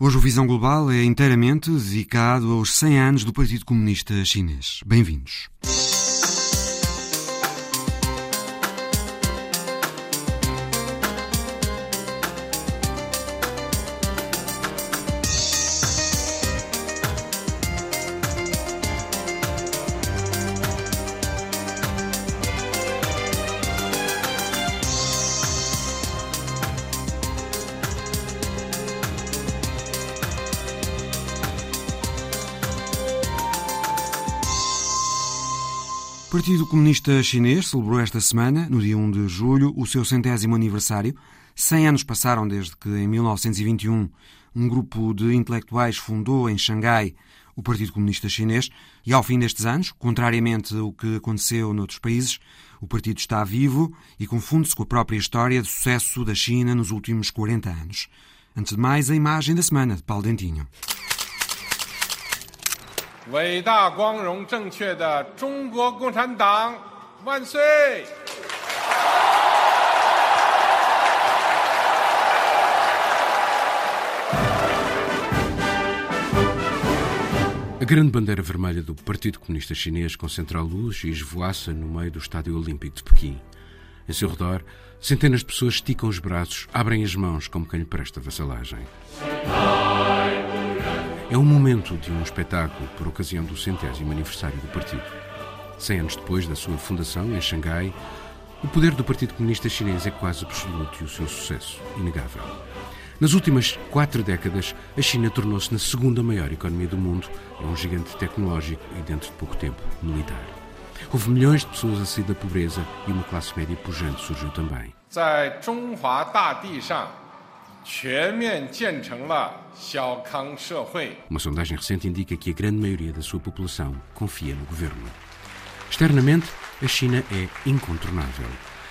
Hoje o Visão Global é inteiramente dedicado aos 100 anos do Partido Comunista Chinês. Bem-vindos. Partido Comunista Chinês celebrou esta semana, no dia 1 de julho, o seu centésimo aniversário. Cem anos passaram desde que, em 1921, um grupo de intelectuais fundou em Xangai o Partido Comunista Chinês e, ao fim destes anos, contrariamente ao que aconteceu noutros países, o partido está vivo e confunde-se com a própria história de sucesso da China nos últimos 40 anos. Antes de mais, a imagem da semana de Paulo Dentinho. 伟大、光荣、正确的中国共产党万岁！ A grande bandeira vermelha do Partido Comunista Chinês concentra a luz e esvoaça no meio do Estádio Olímpico de Pequim. Em seu redor, centenas de pessoas esticam os braços, abrem as mãos como quem lhe presta vassalagem. É um momento de um espetáculo por ocasião do centésimo aniversário do partido. Cem anos depois da sua fundação, em Xangai, o poder do Partido Comunista Chinês é quase absoluto e o seu sucesso inegável. Nas últimas quatro décadas, a China tornou-se na segunda maior economia do mundo, é um gigante tecnológico e, dentro de pouco tempo, militar. Houve milhões de pessoas a sair da pobreza e uma classe média pujante surgiu também. 在中华大地上 uma sondagem recente indica que a grande maioria da sua população confia no governo. Externamente, a China é incontornável.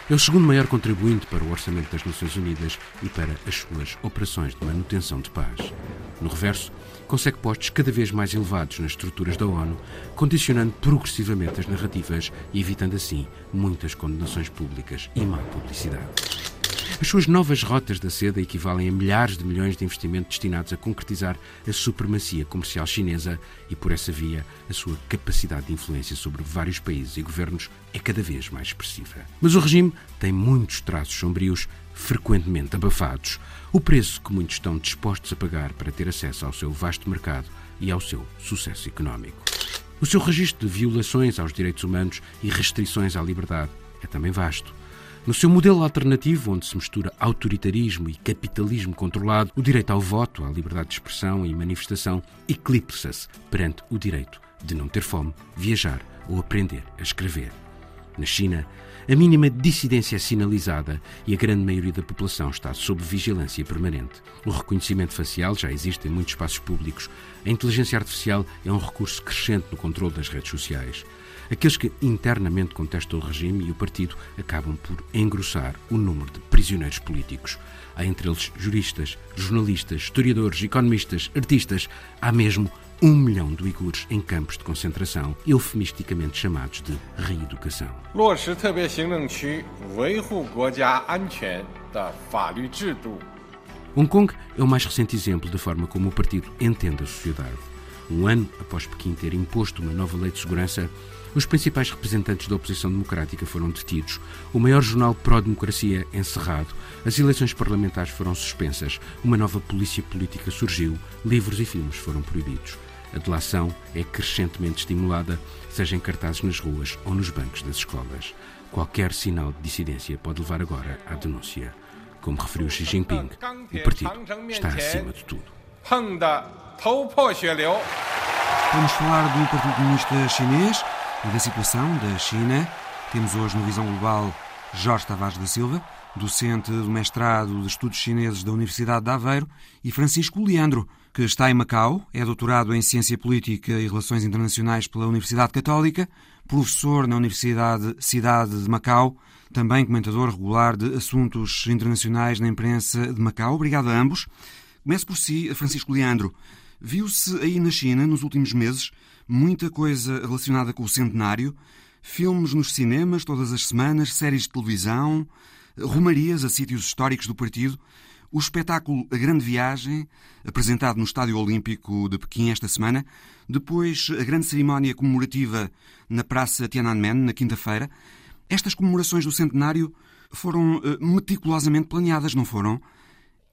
É o segundo maior contribuinte para o orçamento das Nações Unidas e para as suas operações de manutenção de paz. No reverso, consegue postos cada vez mais elevados nas estruturas da ONU, condicionando progressivamente as narrativas e evitando assim muitas condenações públicas e má publicidade. As suas novas rotas da seda equivalem a milhares de milhões de investimentos destinados a concretizar a supremacia comercial chinesa e, por essa via, a sua capacidade de influência sobre vários países e governos é cada vez mais expressiva. Mas o regime tem muitos traços sombrios, frequentemente abafados. O preço que muitos estão dispostos a pagar para ter acesso ao seu vasto mercado e ao seu sucesso económico. O seu registro de violações aos direitos humanos e restrições à liberdade é também vasto. No seu modelo alternativo, onde se mistura autoritarismo e capitalismo controlado, o direito ao voto, à liberdade de expressão e manifestação eclipsa-se perante o direito de não ter fome, viajar ou aprender a escrever. Na China, a mínima dissidência é sinalizada e a grande maioria da população está sob vigilância permanente. O reconhecimento facial já existe em muitos espaços públicos. A inteligência artificial é um recurso crescente no controle das redes sociais. Aqueles que internamente contestam o regime e o partido acabam por engrossar o número de prisioneiros políticos. Há entre eles juristas, jornalistas, historiadores, economistas, artistas. Há mesmo um milhão de uigures em campos de concentração, eufemisticamente chamados de reeducação. Hong Kong é o mais recente exemplo da forma como o partido entende a sociedade. Um ano após Pequim ter imposto uma nova lei de segurança, os principais representantes da oposição democrática foram detidos, o maior jornal pró-democracia encerrado, as eleições parlamentares foram suspensas, uma nova polícia política surgiu, livros e filmes foram proibidos. A delação é crescentemente estimulada, seja em cartazes nas ruas ou nos bancos das escolas. Qualquer sinal de dissidência pode levar agora à denúncia. Como referiu Xi Jinping, o partido está acima de tudo. Vamos falar do Partido Comunista Chinês e da situação da China. Temos hoje no Visão Global Jorge Tavares da Silva, docente do mestrado de Estudos Chineses da Universidade de Aveiro, e Francisco Leandro, que está em Macau, é doutorado em Ciência Política e Relações Internacionais pela Universidade Católica, professor na Universidade Cidade de Macau, também comentador regular de assuntos internacionais na imprensa de Macau. Obrigado a ambos. Começo por si, Francisco Leandro. Viu-se aí na China, nos últimos meses, muita coisa relacionada com o centenário, filmes nos cinemas todas as semanas, séries de televisão, romarias a sítios históricos do partido. o espetáculo A Grande Viagem, apresentado no Estádio Olímpico de Pequim esta semana, depois a grande cerimónia comemorativa na Praça Tiananmen, na quinta-feira. Estas comemorações do centenário foram uh, meticulosamente planeadas, não foram?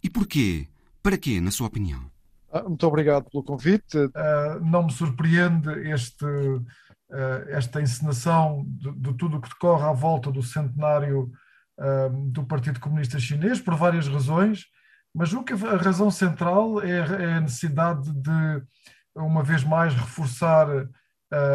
E porquê? Para quê, na sua opinião? Ah, muito obrigado pelo convite. Uh, não me surpreende este, uh, esta encenação de, de, tudo o que decorre à volta do centenário uh, do Partido Comunista Chinês, por várias razões, mas o que a razão central é, é a necessidade de, uma vez mais, reforçar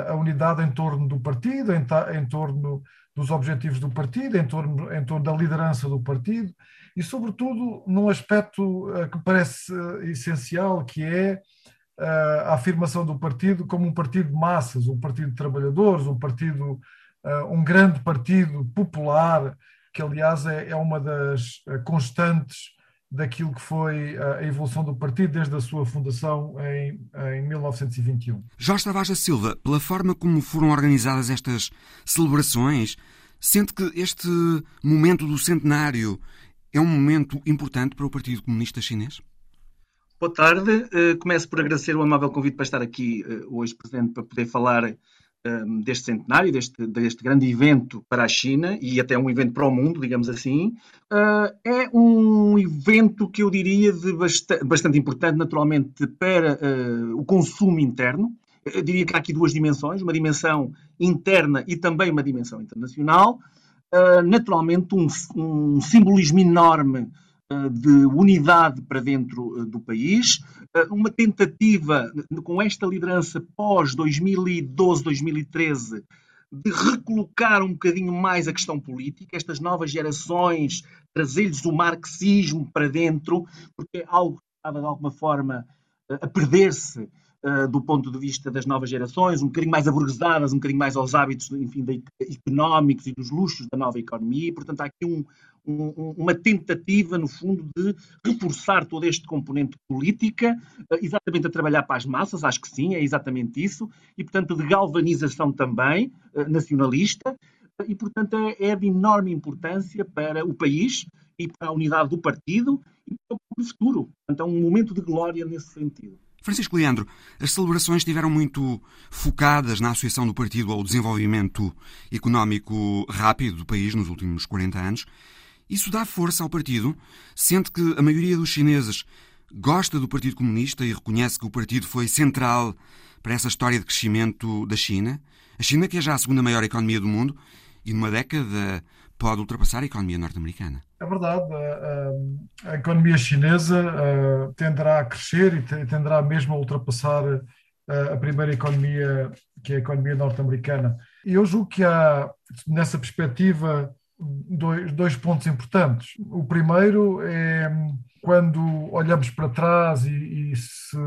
a unidade em torno do partido, em, em torno dos objetivos do partido, em torno, em torno da liderança do partido e, sobretudo, num aspecto uh, que parece uh, essencial, que é uh, a afirmação do partido como um partido de massas, um partido de trabalhadores, um partido, um grande partido popular, que, aliás, é, é uma das constantes daquilo que foi a evolução do partido desde a sua fundação em, em 1921. Jorge Tavares da Silva, pela forma como foram organizadas estas celebrações, sente que este momento do centenário é um momento importante para o Partido Comunista Chinês? Boa tarde. Uh, começo por agradecer o amável convite para estar aqui uh, hoje presente para poder falar uh, deste centenário, deste, deste, grande evento para a China e até um evento para o mundo, digamos assim. é um evento que eu diria de bastante, bastante importante, naturalmente, para o consumo interno. Eu diria que há aqui duas dimensões, uma dimensão interna e também uma dimensão internacional. Uh, naturalmente, um, um, simbolismo enorme uh, de unidade para dentro uh, do país, uma tentativa com esta liderança pós 2012, 2013 de recolocar um bocadinho mais a questão política, estas novas gerações, trazer-lhes o marxismo para dentro, porque é algo que estava de alguma forma a perder-se uh, do ponto de vista das novas gerações, um bocadinho mais aburguesadas, um bocadinho mais aos hábitos enfim, de, económicos e dos luxos da nova economia. E, portanto, há aqui um, um, uma tentativa, no fundo, de reforçar todo este componente política, uh, exatamente a trabalhar para as massas, acho que sim, é exatamente isso, e, portanto, de galvanização também uh, nacionalista, e, portanto, é, é de enorme importância para o país e para a unidade do partido e para o futuro. Portanto, é um momento de glória nesse sentido. Francisco Leandro, as celebrações estiveram muito focadas na associação do partido ao desenvolvimento económico rápido do país nos últimos 40 anos. Isso dá força ao partido? Sente que a maioria dos chineses gosta do Partido Comunista e reconhece que o partido foi central para essa história de crescimento da China? A China, que é já a segunda maior economia do mundo e numa década pode ultrapassar a economia norte-americana. É verdade, a, a, a economia chinesa a, tenderá a crescer e tenderá mesmo a ultrapassar a, primeira economia, que é a economia norte-americana. E eu julgo que há, nessa perspectiva, dois, dois pontos importantes. O primeiro é quando olhamos para trás e, e se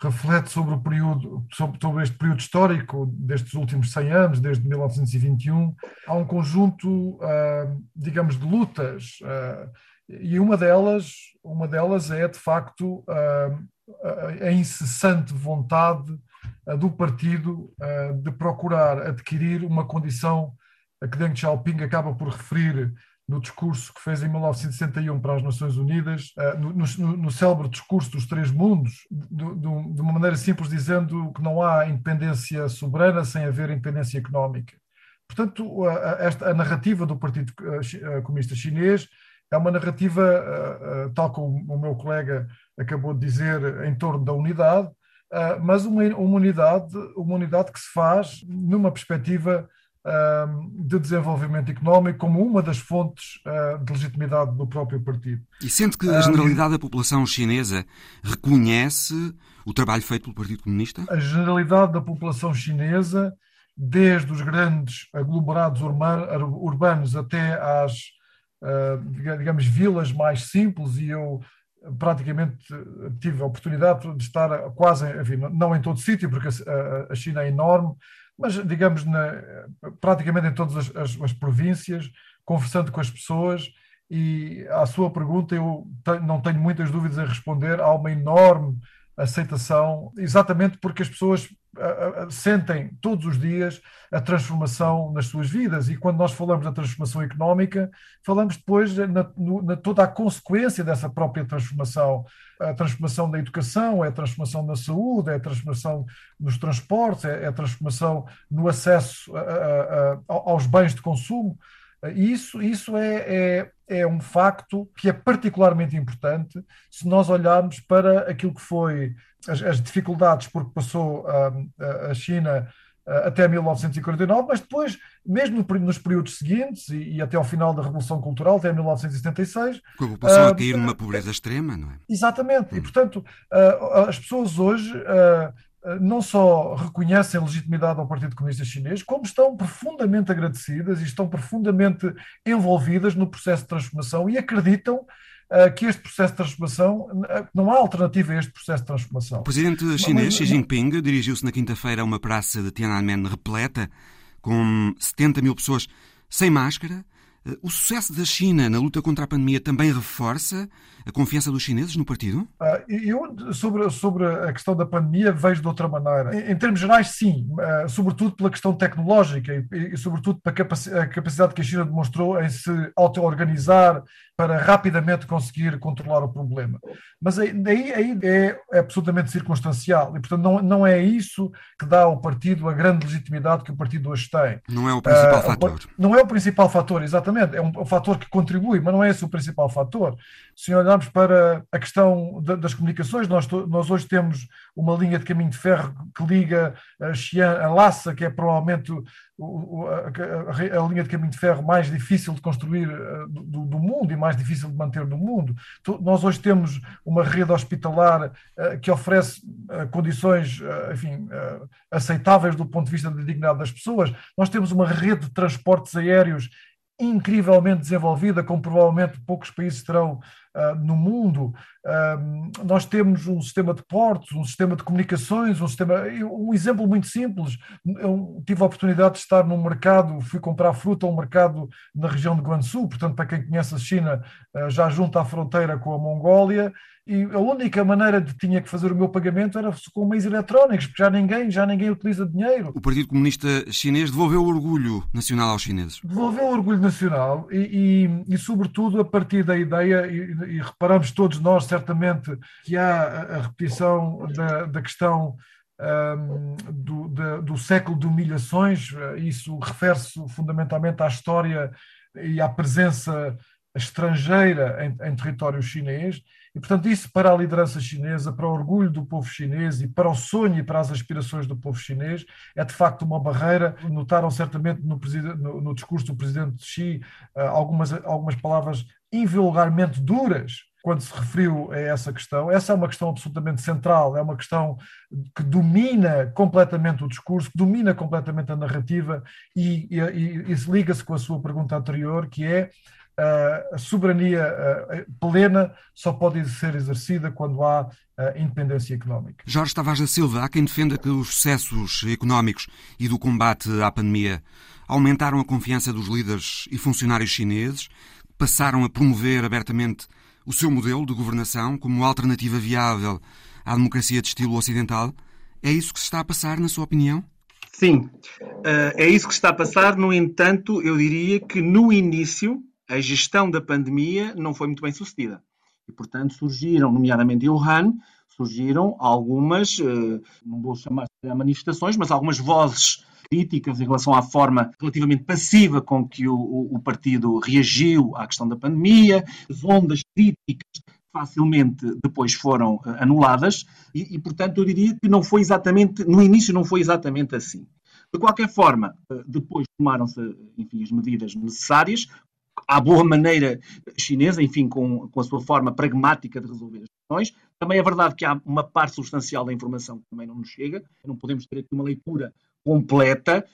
reflete sobre o período, sobre, este período histórico destes últimos 100 anos, desde 1921, há um conjunto, uh, digamos, de lutas uh, e uma delas, uma delas é de facto uh, a incessante vontade do partido de procurar adquirir uma condição que Deng Xiaoping acaba por referir no discurso que fez em 1961 para as Nações Unidas, eh, no, no, no célebre discurso dos três mundos, de, de, uma maneira simples dizendo que não há independência soberana sem haver independência económica. Portanto, a, esta, a narrativa do Partido eh, Comunista Chinês é uma narrativa, eh, tal como o meu colega acabou de dizer, em torno da unidade, mas uma, uma unidade, uma unidade que se faz numa perspectiva de desenvolvimento económico como uma das fontes ah, de legitimidade do próprio partido. E sente que a generalidade da população chinesa reconhece o trabalho feito pelo Partido Comunista? A generalidade da população chinesa, desde os grandes aglomerados urbanos até às, ah, digamos, vilas mais simples, e eu praticamente tive a oportunidade de estar quase, enfim, não em todo sítio, porque a China é enorme, mas digamos na, praticamente em todas as, as, as, províncias, conversando com as pessoas e à sua pergunta eu não tenho muitas dúvidas em responder, há uma enorme aceitação, exatamente porque as pessoas sentem todos os dias a transformação nas suas vidas. E quando nós falamos da transformação económica, falamos depois na, na toda a consequência dessa própria transformação. A transformação da educação, é a transformação na saúde, é a transformação nos transportes, é, é a transformação no acesso a, a, a, aos bens de consumo. Isso, isso é, é, é, um facto que é particularmente importante se nós olharmos para aquilo que foi as, as dificuldades por que passou a, a China até 1949, mas depois, mesmo nos períodos seguintes e, e, até ao final da Revolução Cultural, até 1976. Com a população uh, a cair numa pobreza extrema, não é? Exatamente, hum. e portanto, uh, as pessoas hoje. Uh, não só reconhecem a legitimidade ao Partido Comunista Chinês, como estão profundamente agradecidas e estão profundamente envolvidas no processo de transformação e acreditam uh, que este processo de transformação, não há alternativa a este processo de transformação. O presidente chinês Xi Jinping dirigiu-se na quinta-feira a uma praça de Tiananmen repleta, com 70 mil pessoas sem máscara, o sucesso da China na luta contra a pandemia também reforça a confiança dos chineses no partido? Ah, eu, sobre, sobre a questão da pandemia, vejo de outra maneira. Em, em termos gerais, sim, ah, sobretudo pela questão tecnológica e, e sobretudo pela capacidade que a China demonstrou em se auto-organizar para rapidamente conseguir controlar o problema. Mas aí, aí é, é, absolutamente circunstancial e, portanto, não, não é isso que dá ao partido a grande legitimidade que o partido hoje tem. Não é o principal uh, fator. Não é o principal fator, exatamente. É um, um fator que contribui, mas não é esse o principal fator. Se olharmos para a questão das comunicações, nós, nós hoje temos uma linha de caminho de ferro que liga a Xi'an a Lhasa, que é provavelmente a, linha de caminho de ferro mais difícil de construir eh, do, do, mundo e mais difícil de manter no mundo. Nós hoje temos uma rede hospitalar uh, que oferece uh, condições, enfim, aceitáveis do ponto de vista da dignidade das pessoas. Nós temos uma rede de transportes aéreos incrivelmente desenvolvida, como provavelmente poucos países terão uh, no mundo. Uh, nós temos um sistema de portos, um sistema de comunicações, um sistema. Um exemplo muito simples. Eu tive a oportunidade de estar num mercado, fui comprar fruta a um mercado na região de Guangzhou, portanto, para quem conhece a China, uh, já junto à fronteira com a Mongólia, e a única maneira de tinha que fazer o meu pagamento era com meios eletrónicos, porque já ninguém, já ninguém utiliza dinheiro. O Partido Comunista Chinês devolveu o orgulho nacional aos chineses. Devolveu o orgulho nacional e, e, e sobretudo, a partir da ideia, e, e, reparamos todos nós, certamente, que há a, repetição da, da questão um, do, da, do século de humilhações, isso refere-se fundamentalmente à história e à presença estrangeira em, em território chinês, e, portanto, isso para a liderança chinesa, para o orgulho do povo chinês e para o sonho e para as aspirações do povo chinês, é de facto uma barreira. Notaram certamente no, no, no discurso do presidente Xi uh, algumas, algumas palavras invulgarmente duras quando se referiu a essa questão. Essa é uma questão absolutamente central, é uma questão que domina completamente o discurso, que domina completamente a narrativa e, e, e, e liga-se com a sua pergunta anterior, que é a soberania plena só pode ser exercida quando há independência económica. Jorge Tavares da Silva, há quem defenda que os sucessos económicos e do combate à pandemia aumentaram a confiança dos líderes e funcionários chineses, passaram a promover abertamente o seu modelo de governação como alternativa viável à democracia de estilo ocidental. É isso que se está a passar, na sua opinião? Sim, é isso que está a passar. No entanto, eu diria que no início a gestão da pandemia não foi muito bem sucedida. E, portanto, surgiram, nomeadamente em Wuhan, surgiram algumas, eh, não vou chamar de manifestações, mas algumas vozes críticas em relação à forma relativamente passiva com que o, o, partido reagiu à questão da pandemia, as ondas críticas facilmente depois foram eh, anuladas e, e, portanto, eu diria que não foi exatamente, no início não foi exatamente assim. De qualquer forma, eh, depois tomaram-se, enfim, as medidas necessárias, à boa maneira chinesa, enfim, com, com a sua forma pragmática de resolver as questões. Também é verdade que há uma parte substancial da informação que também não nos chega, não podemos ter aqui uma leitura completa,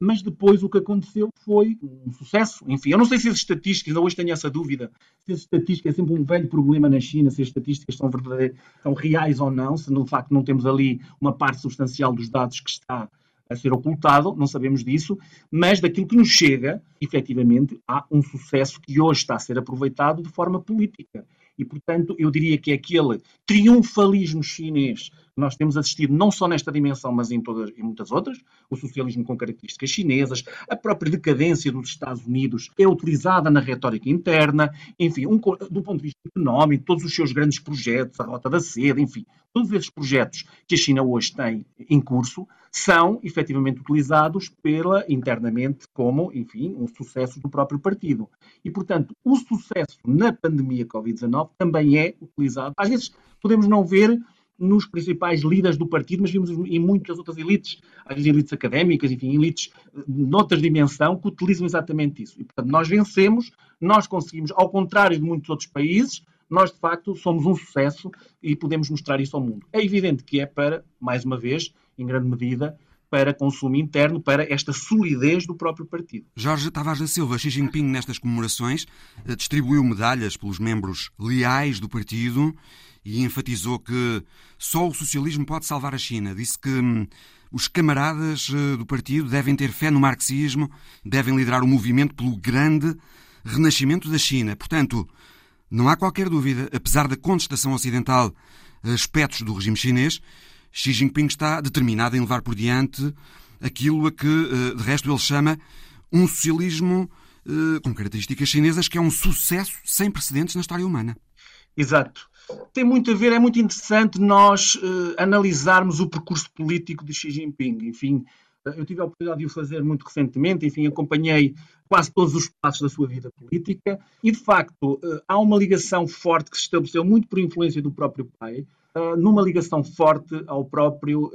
mas depois o que aconteceu foi um sucesso. Enfim, eu não sei se as estatísticas, ainda hoje tenho essa dúvida, se as estatísticas é sempre um velho problema na China, se as estatísticas são verdadeiras, são reais ou não, se no facto não temos ali uma parte substancial dos dados que está a ser ocultado, não sabemos disso, mas daquilo que nos chega, efetivamente, há um sucesso que hoje está a ser aproveitado de forma política. E, portanto, eu diria que é aquele triunfalismo chinês que nós temos assistido não só nesta dimensão, mas em, todas, em muitas outras, o socialismo com características chinesas, a própria decadência dos Estados Unidos é utilizada na retórica interna, enfim, um, do ponto de vista económico, todos os seus grandes projetos, a Rota da Seda, enfim, todos esses projetos que a China hoje tem em curso são efetivamente utilizados pela internamente como, enfim, um sucesso do próprio partido. E, portanto, o sucesso na pandemia Covid-19 também é utilizado. Às vezes podemos não ver nos principais líderes do partido, mas vimos em muitas outras elites, as elites académicas, enfim, elites noutras dimensão, que utilizam exatamente isso. E, portanto, nós vencemos, nós conseguimos, ao contrário de muitos outros países, nós, de facto, somos um sucesso e podemos mostrar isso ao mundo. É evidente que é para, mais uma vez, em grande medida, para consumo interno, para esta solidez do próprio partido. Jorge Tavares da Silva, Xi Jinping, nestas comemorações, eh, distribuiu medalhas pelos membros leais do partido e enfatizou que só o socialismo pode salvar a China. Disse que hum, os camaradas eh, do partido devem ter fé no marxismo, devem liderar o movimento pelo grande renascimento da China. Portanto, não há qualquer dúvida, apesar da contestação ocidental a aspectos do regime chinês, Xi Jinping está determinado em levar por diante aquilo a que, eh, de resto, ele chama um socialismo eh, com características chinesas que é um sucesso sem precedentes na história humana. Exato tem muito a ver, é muito interessante nós uh, analisarmos o percurso político de Xi Jinping. Enfim, eu tive a oportunidade de o fazer muito recentemente, enfim, acompanhei quase todos os passos da sua vida política e, de facto, uh, há uma ligação forte que se estabeleceu muito por influência do próprio pai, uh, numa ligação forte ao próprio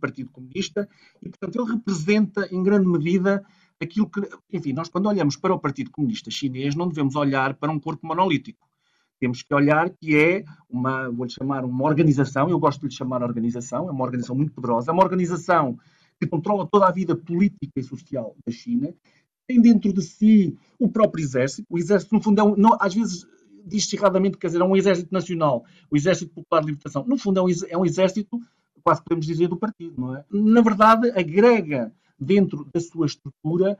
Partido Comunista e, portanto, ele representa, em grande medida, aquilo que, enfim, nós quando olhamos para o Partido Comunista Chinês não devemos olhar para um corpo monolítico. Temos que olhar que é uma, vou-lhe chamar uma organização, eu gosto de lhe chamar organização, é uma organização muito poderosa, é uma organização que controla toda a vida política e social da China, tem dentro de si o próprio exército, o exército no fundo é um, não, às vezes diz-se erradamente, quer dizer, é um exército nacional, o exército popular de libertação, no fundo é um, é um exército, quase podemos dizer, do partido, não é? Na verdade, agrega dentro da sua estrutura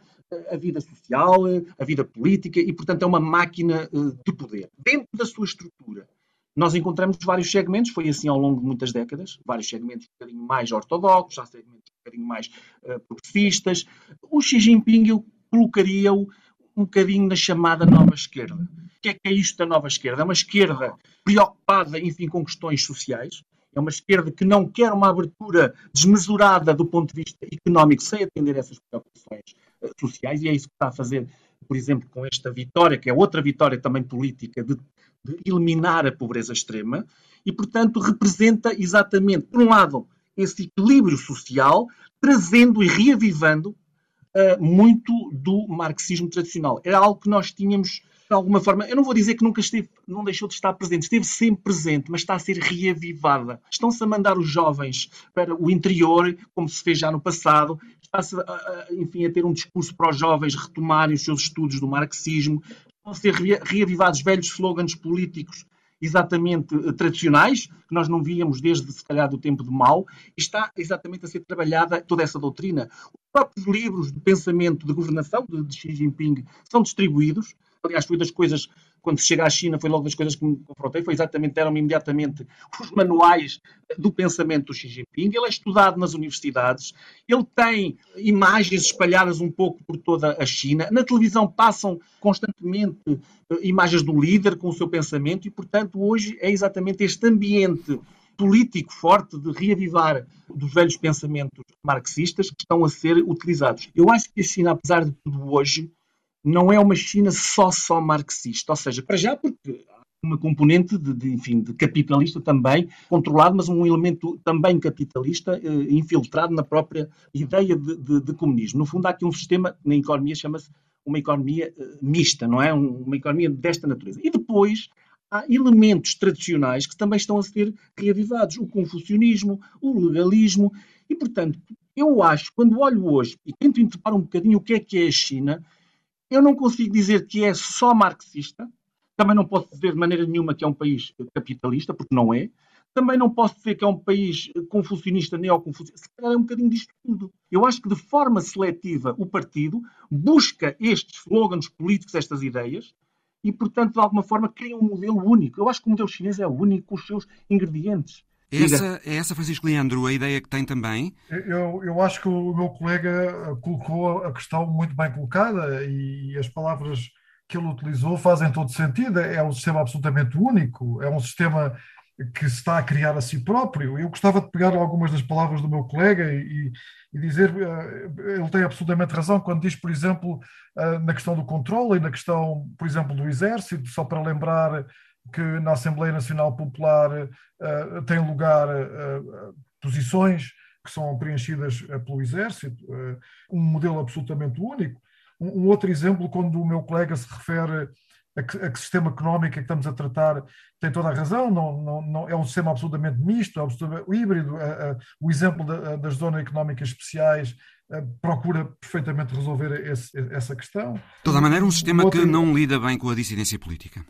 a vida social, a vida política e, portanto, é uma máquina eh, de poder. Dentro da sua estrutura, nós encontramos vários segmentos, foi assim ao longo de muitas décadas, vários segmentos um bocadinho mais ortodoxos, há segmentos um bocadinho mais uh, progressistas. O Xi Jinping eu colocaria-o um bocadinho na chamada nova esquerda. O que é que é isto da nova esquerda? É uma esquerda preocupada, enfim, com questões sociais, é uma esquerda que não quer uma abertura desmesurada do ponto de vista económico sem atender essas preocupações uh, sociais e é isso que está a fazer, por exemplo, com esta vitória, que é outra vitória também política de, de eliminar a pobreza extrema e, portanto, representa exatamente, por um lado, esse equilíbrio social, trazendo e reavivando uh, muito do marxismo tradicional. Era algo que nós tínhamos de alguma forma, eu não vou dizer que nunca esteve, não deixou de estar presente, esteve sempre presente, mas está a ser reavivada. Estão-se a mandar os jovens para o interior, como se fez já no passado, está-se, enfim, a ter um discurso para os jovens retomarem os seus estudos do marxismo, estão a ser reavivados velhos slogans políticos exatamente eh, tradicionais, que nós não víamos desde, se calhar, do tempo de Mao, está exatamente a ser trabalhada toda essa doutrina. Os próprios livros de pensamento de governação de Xi Jinping são distribuídos, aliás, foi das coisas, quando chega à China, foi logo das coisas que me confrontei, foi exatamente, eram imediatamente os manuais do pensamento do Xi Jinping. Ele é estudado nas universidades, ele tem imagens espalhadas um pouco por toda a China. Na televisão passam constantemente eh, imagens do líder com o seu pensamento e, portanto, hoje é exatamente este ambiente político forte de reavivar dos velhos pensamentos marxistas que estão a ser utilizados. Eu acho que a China, apesar de tudo hoje, não é uma China só só marxista, ou seja, para já porque há uma componente de, de, enfim, de capitalista também controlado, mas um elemento também capitalista eh, infiltrado na própria ideia de, de, de, comunismo. No fundo, há aqui um sistema na economia chama-se uma economia eh, mista, não é? Um, uma economia desta natureza. E depois há elementos tradicionais que também estão a ser reavivados, o confucionismo, o legalismo, e portanto, eu acho, quando olho hoje e tento interpretar um bocadinho o que é que é a China, eu não consigo dizer que é só marxista, também não posso dizer de maneira nenhuma que é um país capitalista, porque não é. Também não posso dizer que é um país confucionista, neoconfucionista. Se calhar é um bocadinho disto tudo. Eu acho que de forma seletiva o partido busca estes slogans políticos, estas ideias, e, portanto, de alguma forma, criam um modelo único. Eu acho que o modelo chinês é único com os seus ingredientes. Essa, é essa, Francisco Leandro, a ideia que tem também? Eu, eu acho que o meu colega colocou a questão muito bem colocada e as palavras que ele utilizou fazem todo sentido. É um sistema absolutamente único, é um sistema que se está a criar a si próprio. Eu gostava de pegar algumas das palavras do meu colega e, e dizer, eh, ele tem absolutamente razão quando diz, por exemplo, eh, na questão do controle e na questão, por exemplo, do exército, só para lembrar que na Assembleia Nacional Popular uh, tem lugar uh, posições que são preenchidas pelo Exército, um modelo absolutamente único. Um, um, outro exemplo, quando o meu colega se refere a que, a que sistema económico é que estamos a tratar, tem toda a razão, não, não, não é um sistema absolutamente misto, absolutamente híbrido. o exemplo da, das zonas económicas especiais procura perfeitamente resolver esse, essa questão. De toda maneira, um sistema outro... que não lida bem com a dissidência política.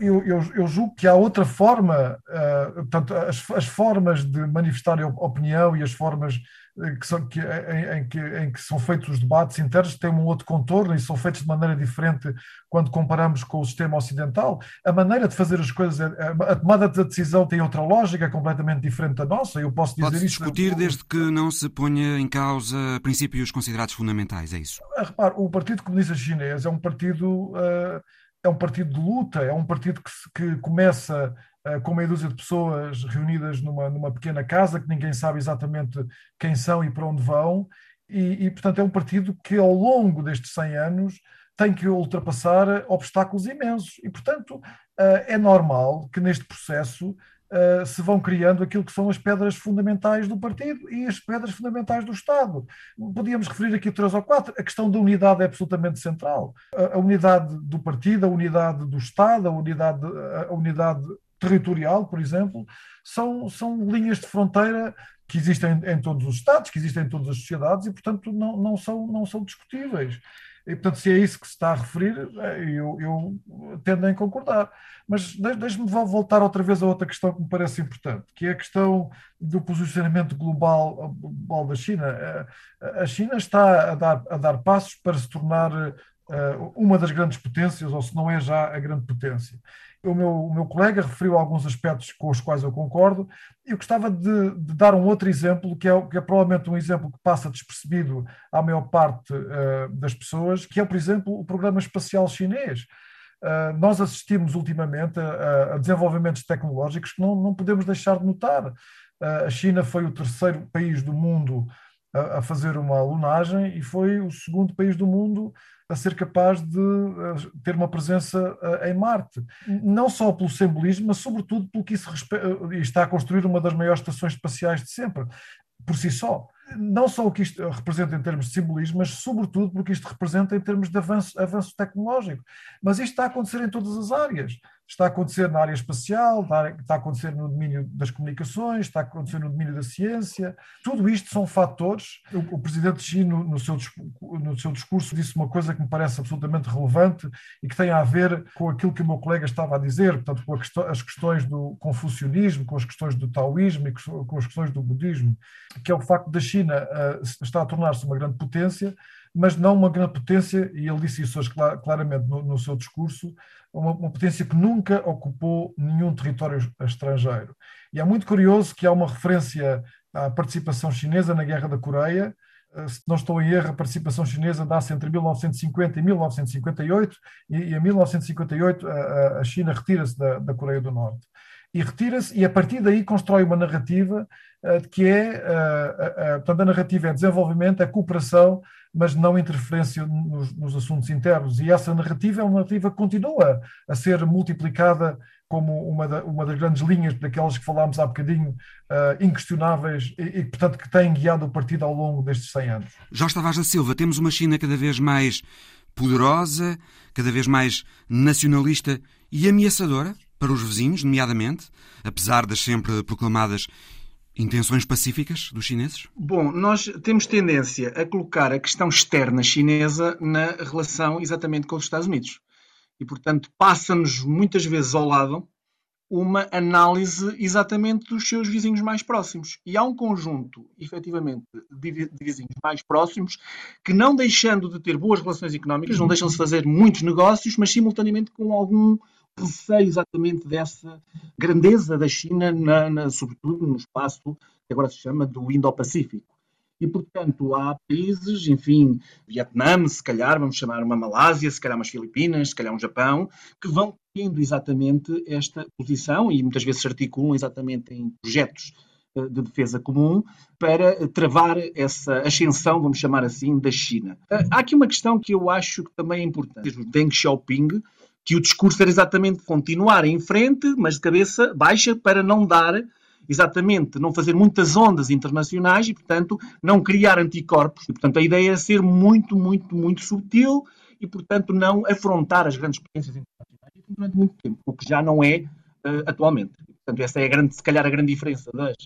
Eu, eu, eu, julgo que há outra forma, uh, portanto, as, as, formas de manifestar opinião e as formas eh, que são, que, em, em, que, em, que, são feitos os debates internos têm um outro contorno e são feitos de maneira diferente quando comparamos com o sistema ocidental. A maneira de fazer as coisas, é, a tomada de decisão tem outra lógica completamente diferente da nossa. Eu posso dizer Pode isso. discutir desde que não se ponha em causa princípios considerados fundamentais, é isso? Repare, o Partido Comunista Chinês é um partido. Uh, é um partido de luta, é um partido que, que começa uh, com meia dúzia de pessoas reunidas numa, numa pequena casa, que ninguém sabe exatamente quem são e para onde vão, e, e, portanto é um partido que ao longo destes 100 anos tem que ultrapassar obstáculos imensos, e portanto uh, é normal que neste processo Uh, se vão criando aquilo que são as pedras fundamentais do partido e as pedras fundamentais do Estado. Podíamos referir aqui três ou quatro. A questão da unidade é absolutamente central. A, a unidade do partido, a unidade do Estado, a unidade, a unidade territorial, por exemplo, são, são linhas de fronteira que existem em todos os Estados, que existem em todas as sociedades e, portanto, não, não, são, não são discutíveis. E, portanto, se é isso que se está a referir, eh, eu, eu tendo a concordar. Mas deixe-me voltar outra vez a outra questão que me parece importante, que é a questão do posicionamento global, global da China. Eh, a China está a dar, a dar passos para se tornar uh, uma das grandes potências, ou se não é já a grande potência o meu, o meu colega referiu alguns aspectos com os quais eu concordo. Eu gostava de, de dar um outro exemplo, que é, que é, provavelmente um exemplo que passa despercebido à maior parte uh, das pessoas, que é, por exemplo, o programa espacial chinês. Uh, nós assistimos ultimamente a, a, desenvolvimentos tecnológicos que não, não podemos deixar de notar. Uh, a China foi o terceiro país do mundo a, a fazer uma lunagem e foi o segundo país do mundo a ser capaz de eh, ter uma presença eh, em Marte. Não só pelo simbolismo, mas sobretudo pelo que isso eh, está a construir uma das maiores estações espaciais de sempre, por si só não só o que isto representa em termos de simbolismo, mas sobretudo porque isto representa em termos de avanço, avanço tecnológico. Mas isto está a acontecer em todas as áreas. Está a acontecer na área espacial, está a acontecer no domínio das comunicações, está a acontecer no domínio da ciência. Tudo isto são fatores. O, presidente Xi, no, no, seu, no seu discurso, disse uma coisa que me parece absolutamente relevante e que tem a ver com aquilo que o meu colega estava a dizer, portanto, com as questões do confucionismo, com as questões do taoísmo e com as questões do budismo, que é o facto da China uh, está a tornar-se uma grande potência, mas não uma grande potência, e ele disse isso hoje claramente no, no seu discurso, uma, uma, potência que nunca ocupou nenhum território estrangeiro. E é muito curioso que há uma referência à participação chinesa na Guerra da Coreia. Eh, se não estou em erro, a participação chinesa dá-se entre 1950 e 1958, e, e em 1958 a, a China retira-se da, da Coreia do Norte e retira-se, e a partir daí constrói uma narrativa uh, que é, uh, uh, portanto, a narrativa é desenvolvimento, é cooperação, mas não interferência nos, nos, assuntos internos. E essa narrativa é uma narrativa que continua a ser multiplicada como uma, da, uma das grandes linhas daquelas que falámos há bocadinho, uh, inquestionáveis e, e, portanto, que têm guiado o partido ao longo destes 100 anos. Jorge Tavares da Silva, temos uma China cada vez mais poderosa, cada vez mais nacionalista e ameaçadora? Para os vizinhos, nomeadamente, apesar das sempre proclamadas intenções pacíficas dos chineses? Bom, nós temos tendência a colocar a questão externa chinesa na relação exatamente com os Estados Unidos. E, portanto, passa-nos muitas vezes ao lado uma análise exatamente dos seus vizinhos mais próximos. E há um conjunto, efetivamente, de vizinhos mais próximos que, não deixando de ter boas relações económicas, não deixam de fazer muitos negócios, mas simultaneamente com algum receio exatamente dessa grandeza da China, na, na, sobretudo no espaço que agora se chama do Indo-Pacífico. E, portanto, há países, enfim, Vietnã, se calhar, vamos chamar uma Malásia, se calhar umas Filipinas, se calhar um Japão, que vão tendo exatamente esta posição e muitas vezes se articulam exatamente em projetos eh, de defesa comum para travar essa ascensão, vamos chamar assim, da China. Eh, há aqui uma questão que eu acho que também é importante. O Deng Xiaoping, que o discurso era exatamente continuar em frente, mas de cabeça baixa, para não dar exatamente não fazer muitas ondas internacionais e, portanto, não criar anticorpos. E, portanto, a ideia é ser muito, muito, muito subtil e, portanto, não afrontar as grandes potências internacionais durante muito tempo, o que já não é uh, atualmente. Portanto, essa é, a grande, se calhar, a grande diferença das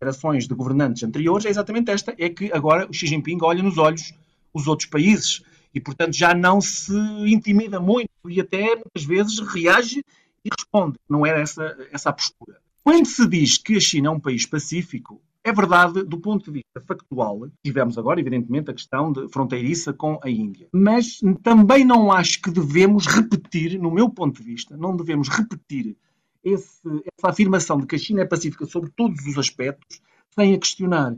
gerações de governantes anteriores, é exatamente esta, é que agora o Xi Jinping olha nos olhos os outros países e, portanto, já não se intimida muito e até, muitas vezes, reage e responde. Não era essa, essa a postura. Quando se diz que a China é um país pacífico, é verdade do ponto de vista factual. Tivemos agora, evidentemente, a questão de fronteiriça com a Índia. Mas também não acho que devemos repetir, no meu ponto de vista, não devemos repetir esse, essa afirmação de que a China é pacífica sobre todos os aspectos, sem a questionar.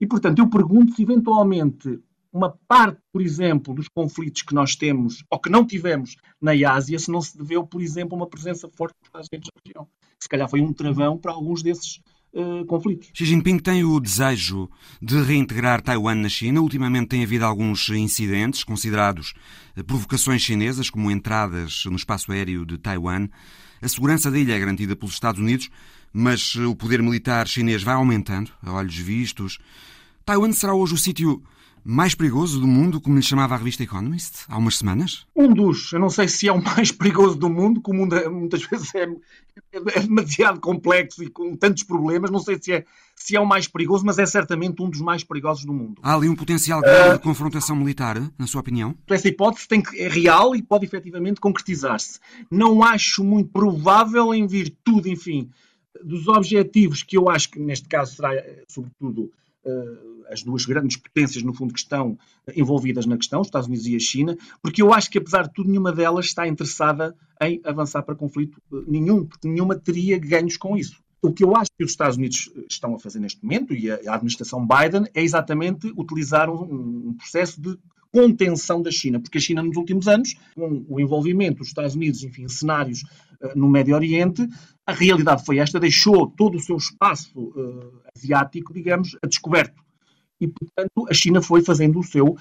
E, portanto, eu pergunto se eventualmente uma parte, por exemplo, dos conflitos que nós temos ou que não tivemos na Ásia, se não se deveu, por exemplo, a uma presença forte dos Estados Unidos na região. Se calhar foi um travão para alguns desses uh, conflitos. Xi Jinping tem o desejo de reintegrar Taiwan na China. Ultimamente tem havido alguns incidentes considerados eh, provocações chinesas, como entradas no espaço aéreo de Taiwan. A segurança da ilha é garantida pelos Estados Unidos, mas eh, o poder militar chinês vai aumentando, a olhos vistos. Taiwan será hoje o sítio mais perigoso do mundo, como lhe chamava a revista Economist há umas semanas? Um dos. Eu não sei se é o mais perigoso do mundo, que o mundo é, muitas vezes é, é, demasiado complexo e com tantos problemas. Não sei se é, se é o mais perigoso, mas é certamente um dos mais perigosos do mundo. Há ali um potencial grande uh, de confrontação militar, na sua opinião? Essa hipótese tem que, é real e pode efetivamente concretizar-se. Não acho muito provável, em virtude, enfim, dos objetivos que eu acho que neste caso será, sobretudo, uh, as duas grandes potências, no fundo, que estão envolvidas na questão, os Estados Unidos e a China, porque eu acho que, apesar de tudo, nenhuma delas está interessada em avançar para conflito uh, nenhum, porque nenhuma teria ganhos com isso. O que eu acho que os Estados Unidos estão a fazer neste momento, e a, administração Biden, é exatamente utilizar um, um processo de contenção da China, porque a China nos últimos anos, com o envolvimento dos Estados Unidos, enfim, cenários no Médio Oriente, a realidade foi esta, deixou todo o seu espaço uh, asiático, digamos, a descoberto. E, portanto, a China foi fazendo o seu, uh,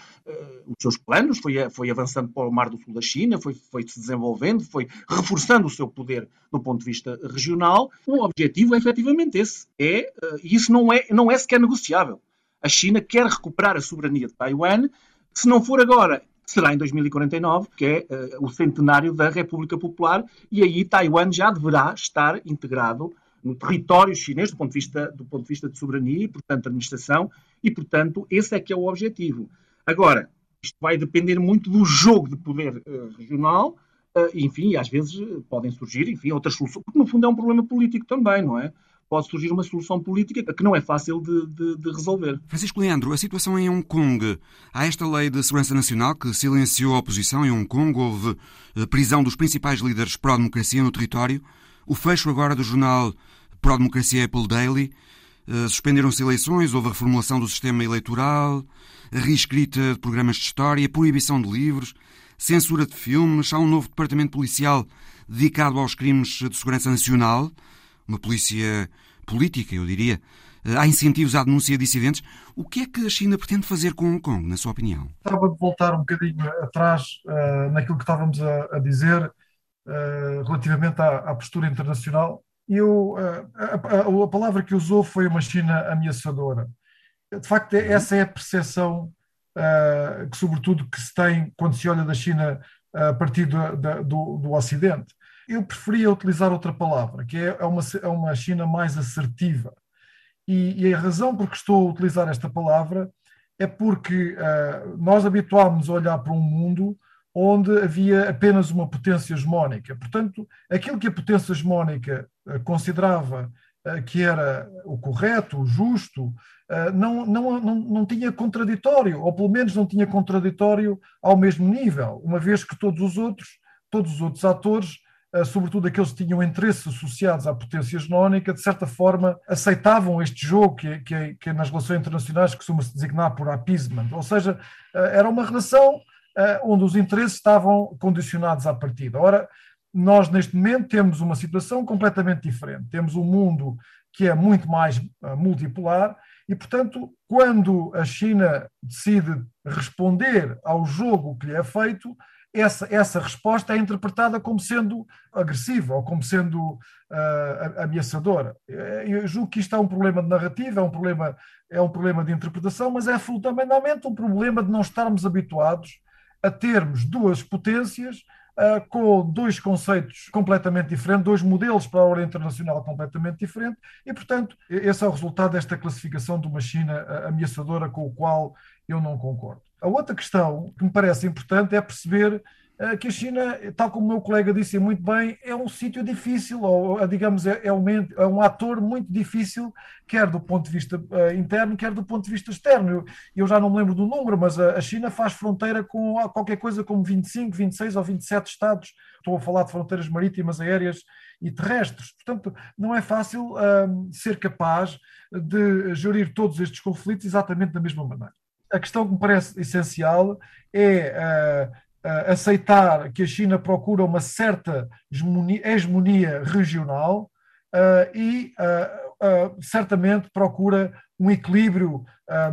os seus planos, foi, foi avançando para o Mar do Sul da China, foi, foi se desenvolvendo, foi reforçando o seu poder do ponto de vista regional. O objetivo é efetivamente esse. É, uh, e isso não é, não é sequer negociável. A China quer recuperar a soberania de Taiwan se não for agora, será em 2049, que é uh, o centenário da República Popular, e aí Taiwan já deverá estar integrado no território chinês do ponto de vista, do ponto de, vista de soberania e, portanto, administração, e, portanto, esse é que é o objetivo. Agora, isto vai depender muito do jogo de poder uh, regional, uh, enfim, e às vezes podem surgir, enfim, outras soluções, porque no fundo é um problema político também, não é? Pode surgir uma solução política que não é fácil de, de, de, resolver. Francisco Leandro, a situação em Hong Kong. Há esta lei de segurança nacional que silenciou a oposição em Hong Kong. Houve eh, prisão dos principais líderes pró-democracia no território. O fecho agora do jornal pró-democracia Apple Daily. Eh, suspenderam-se eleições, houve a reformulação do sistema eleitoral, a reescrita de programas de história, proibição de livros, censura de filmes. Há um novo departamento policial dedicado aos crimes de segurança nacional uma polícia política, eu diria. Eh, há incentivos à denúncia de dissidentes. O que é que a China pretende fazer com Hong Kong, na sua opinião? Estava de voltar um bocadinho atrás uh, naquilo que estávamos a, a dizer uh, relativamente à, à, postura internacional. Eu, uh, a, a, palavra que usou foi uma China ameaçadora. De facto, uhum. essa é a percepção que, sobretudo, que se tem quando se olha da China a partir do, do, do Ocidente eu preferia utilizar outra palavra, que é, é uma, é uma China mais assertiva. E, e, a razão por que estou a utilizar esta palavra é porque uh, nós habituámos a olhar para um mundo onde havia apenas uma potência hegemónica. Portanto, aquilo que a potência hegemónica eh, considerava eh, que era o correto, o justo, não, não, não, não tinha contraditório, ou pelo menos não tinha contraditório ao mesmo nível, uma vez que todos os outros, todos os outros atores, sobretudo aqueles que tinham interesses associados à potência hegemónica, de certa forma aceitavam este jogo que, que, que nas relações internacionais costuma-se designar por appeasement, ou seja, era uma relação onde os interesses estavam condicionados à partida. Ora, nós neste momento temos uma situação completamente diferente. Temos um mundo que é muito mais multipolar e, portanto, quando a China decide responder ao jogo que lhe é feito, essa, essa resposta é interpretada como sendo agressiva ou como sendo uh, ameaçadora. Eu julgo que isto é um problema de narrativa, é um problema, é um problema de interpretação, mas é fundamentalmente um problema de não estarmos habituados a termos duas potências uh, com dois conceitos completamente diferentes, dois modelos para a ordem internacional completamente diferentes, e, portanto, esse é o resultado desta classificação de uma China uh, ameaçadora com o qual eu não concordo. A outra questão que me parece importante é perceber eh, que a China, tal como o meu colega disse muito bem, é um sítio difícil, ou eh, digamos, é, é, um, é um ator muito difícil, quer do ponto de vista uh, interno, quer do ponto de vista externo. Eu, já não me lembro do número, mas a, China faz fronteira com qualquer coisa como 25, 26 ou 27 estados. Estou a falar de fronteiras marítimas, aéreas e terrestres. Portanto, não é fácil uh, ser capaz de gerir todos estes conflitos exatamente da mesma maneira. A questão que me parece essencial é uh, aceitar que a China procura uma certa hegemonia regional uh, e uh, certamente procura um equilíbrio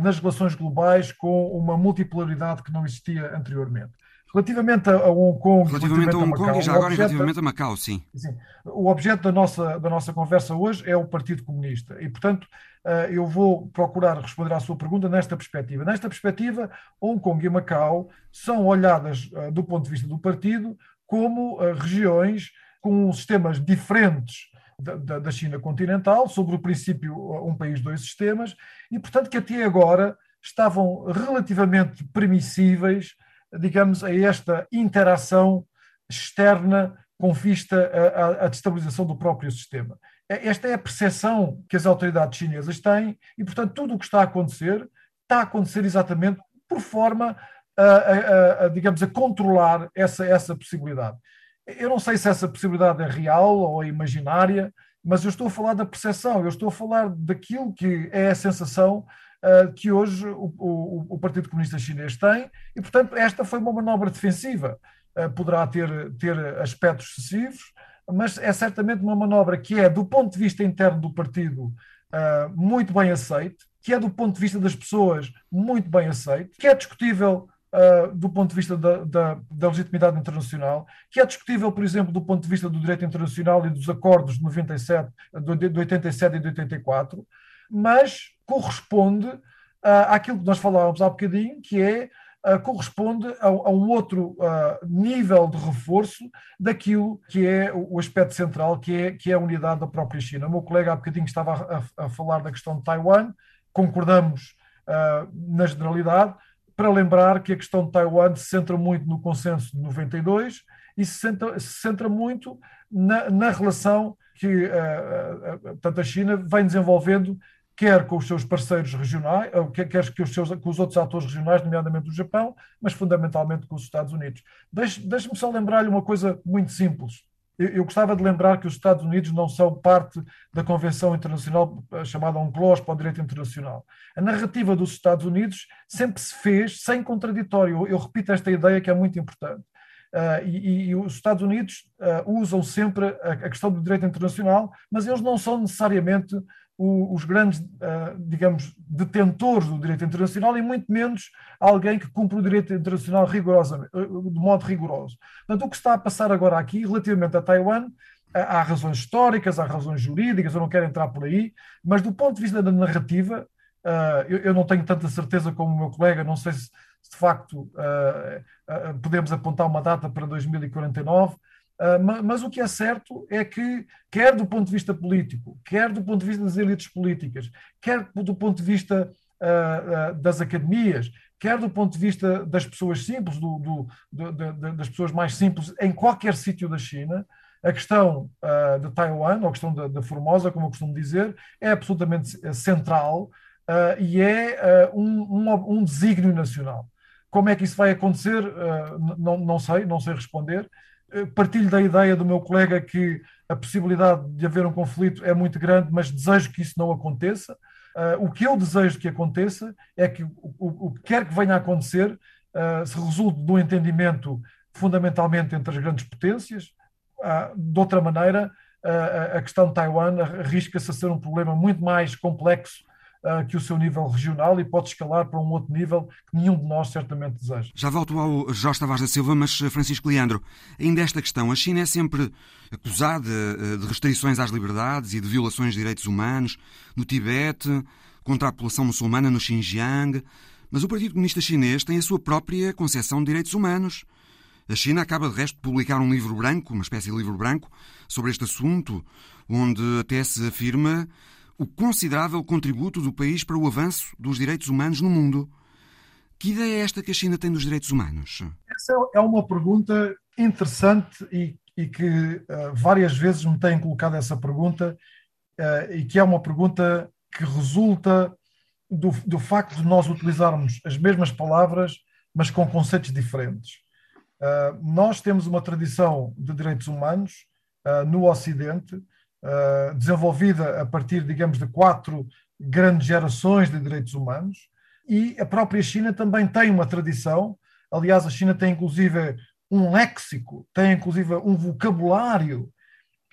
nas relações globais com uma multipolaridade que não existia anteriormente. Relativamente a, Hong Kong, relativamente, relativamente a Hong Kong Macau, e já agora objeto, relativamente a Macau, sim. sim. O objeto da nossa, da nossa conversa hoje é o Partido Comunista e, portanto, eh, eu vou procurar responder à sua pergunta nesta perspectiva. Nesta perspectiva, Hong Kong e Macau são olhadas eh, do ponto de vista do partido como eh, regiões com sistemas diferentes da, da China continental, sobre o princípio um país, dois sistemas, e, portanto, que até agora estavam relativamente permissíveis digamos, a esta interação externa com vista à, destabilização do próprio sistema. É, esta é a percepção que as autoridades chinesas têm e, portanto, tudo o que está a acontecer está a acontecer exatamente por forma a, a, a, digamos, a controlar essa, essa possibilidade. Eu não sei se essa possibilidade é real ou é imaginária, mas eu estou a falar da percepção, eu estou a falar daquilo que é a sensação que hoje o, o, o, Partido Comunista Chinês tem, e, portanto, esta foi uma manobra defensiva. Uh, poderá ter, ter aspectos excessivos, mas é certamente uma manobra que é, do ponto de vista interno do partido, uh, muito bem aceite, que é, do ponto de vista das pessoas, muito bem aceite, que é discutível do ponto de vista da, da, da, legitimidade internacional, que é discutível, por exemplo, do ponto de vista do direito internacional e dos acordos de, 97, de 87 e de 84, mas corresponde uh, àquilo que nós falávamos há bocadinho, que é uh, corresponde a, a, um outro uh, nível de reforço daquilo que é o aspecto central, que é, que é a unidade da própria China. O meu colega há bocadinho estava a, a falar da questão de Taiwan, concordamos na generalidade, para lembrar que a questão de Taiwan se centra muito no consenso de 92 e se centra, se centra muito na, na relação que uh, uh, a China vem desenvolvendo quer com os seus parceiros regionais, quer, com, os seus, com os outros atores regionais, nomeadamente o Japão, mas fundamentalmente com os Estados Unidos. Deixe-me só lembrar-lhe uma coisa muito simples. Eu, eu, gostava de lembrar que os Estados Unidos não são parte da Convenção Internacional eh, chamada UNCLOS para o Direito Internacional. A narrativa dos Estados Unidos sempre se fez sem contraditório. Eu, eu repito esta ideia que é muito importante. Uh, e, e, os Estados Unidos uh, usam sempre a, a, questão do direito internacional, mas eles não são necessariamente os grandes, uh, digamos, detentores do direito internacional e muito menos alguém que cumpre o direito internacional rigorosamente, de modo rigoroso. Portanto, o que está a passar agora aqui, relativamente a Taiwan, há razões históricas, há razões jurídicas, eu não quero entrar por aí, mas do ponto de vista da narrativa, eu, não tenho tanta certeza como o meu colega, não sei se de facto podemos apontar uma data para 2049, uh, mas o que é certo é que, quer do ponto de vista político, quer do ponto de vista das elites políticas, quer do ponto de vista uh, das academias, quer do ponto de vista das pessoas simples, do, do, do, das pessoas mais simples, em qualquer sítio da China, a questão uh, de Taiwan, ou a questão da, Formosa, como eu costumo dizer, é absolutamente central uh, e é uh, um, um, um, desígnio nacional. Como é que isso vai acontecer? não, não sei, não sei responder. Partilho da ideia do meu colega que a possibilidade de haver um conflito é muito grande, mas desejo que isso não aconteça. o que eu desejo que aconteça é que o, o, o que quer que venha a acontecer se resulte de um entendimento fundamentalmente entre as grandes potências, ah, de outra maneira, a questão de Taiwan arrisca-se a ser um problema muito mais complexo ah, que o seu nível regional e pode escalar para um outro nível que nenhum de nós certamente deseja. Já volto ao Jorge Tavares da Silva, mas Francisco Leandro, ainda esta questão, a China é sempre acusada de restrições às liberdades e de violações de direitos humanos no Tibete, contra a população muçulmana no Xinjiang, mas o Partido Comunista Chinês tem a sua própria concepção de direitos humanos. A China acaba, de resto, de publicar um livro branco, uma espécie de livro branco, sobre este assunto, onde até se afirma o considerável contributo do país para o avanço dos direitos humanos no mundo. Que ideia é esta que a China tem dos direitos humanos? Essa é uma pergunta interessante e, e que uh, várias vezes me têm colocado essa pergunta, uh, e que é uma pergunta que resulta do, do facto de nós utilizarmos as mesmas palavras, mas com conceitos diferentes. Uh, nós temos uma tradição de direitos humanos no Ocidente, uh, desenvolvida a partir, digamos, de quatro grandes gerações de direitos humanos, e a própria China também tem uma tradição. Aliás, a China tem inclusive um léxico, tem inclusive um vocabulário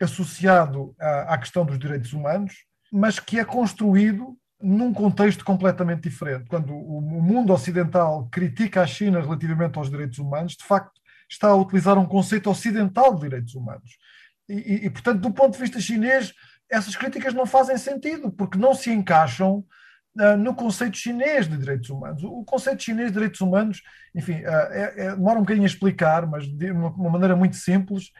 associado à, à questão dos direitos humanos, mas que é construído num contexto completamente diferente. Quando o mundo ocidental critica a China relativamente aos direitos humanos, de facto está a utilizar um conceito ocidental de direitos humanos. E, e, portanto, do ponto de vista chinês, essas críticas não fazem sentido, porque não se encaixam uh, no conceito chinês de direitos humanos. O conceito chinês de direitos humanos, enfim, uh, é, é, demora um bocadinho a explicar, mas de uma, uma maneira muito simples,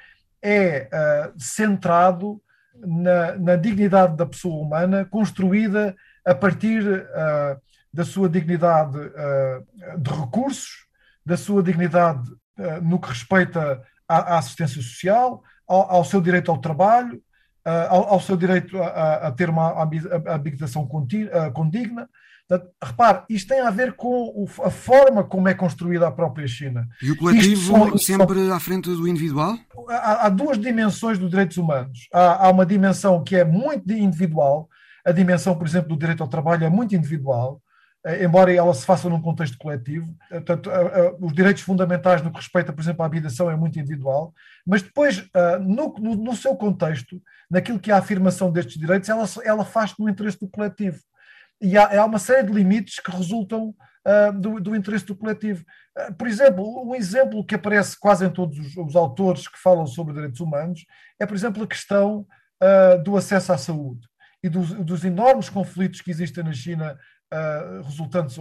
é uh, centrado na, na, dignidade da pessoa humana, construída a partir da sua dignidade de recursos, da sua dignidade no que respeita à, à assistência social, ao, ao, seu direito ao trabalho, ao, ao, seu direito a, a ter uma habitação condigna. repare, isto tem a ver com a forma como é construída a própria China. E o coletivo sempre à frente do individual? Há, há duas dimensões dos direitos humanos. Há, há uma dimensão que é muito individual, a dimensão, por exemplo, do direito ao trabalho é muito individual, eh, embora ela se faça num contexto coletivo. Eh, portanto, eh, os direitos fundamentais no que respeita, por exemplo, à habitação é muito individual, mas depois, no, no, no seu contexto, naquilo que é a afirmação destes direitos, ela, ela faz no interesse do coletivo. E há, há uma série de limites que resultam do, do, interesse do coletivo. Por exemplo, um exemplo que aparece quase em todos os, os, autores que falam sobre direitos humanos é, por exemplo, a questão uh, do acesso à saúde e dos, dos enormes conflitos que existem na China Uh, resultantes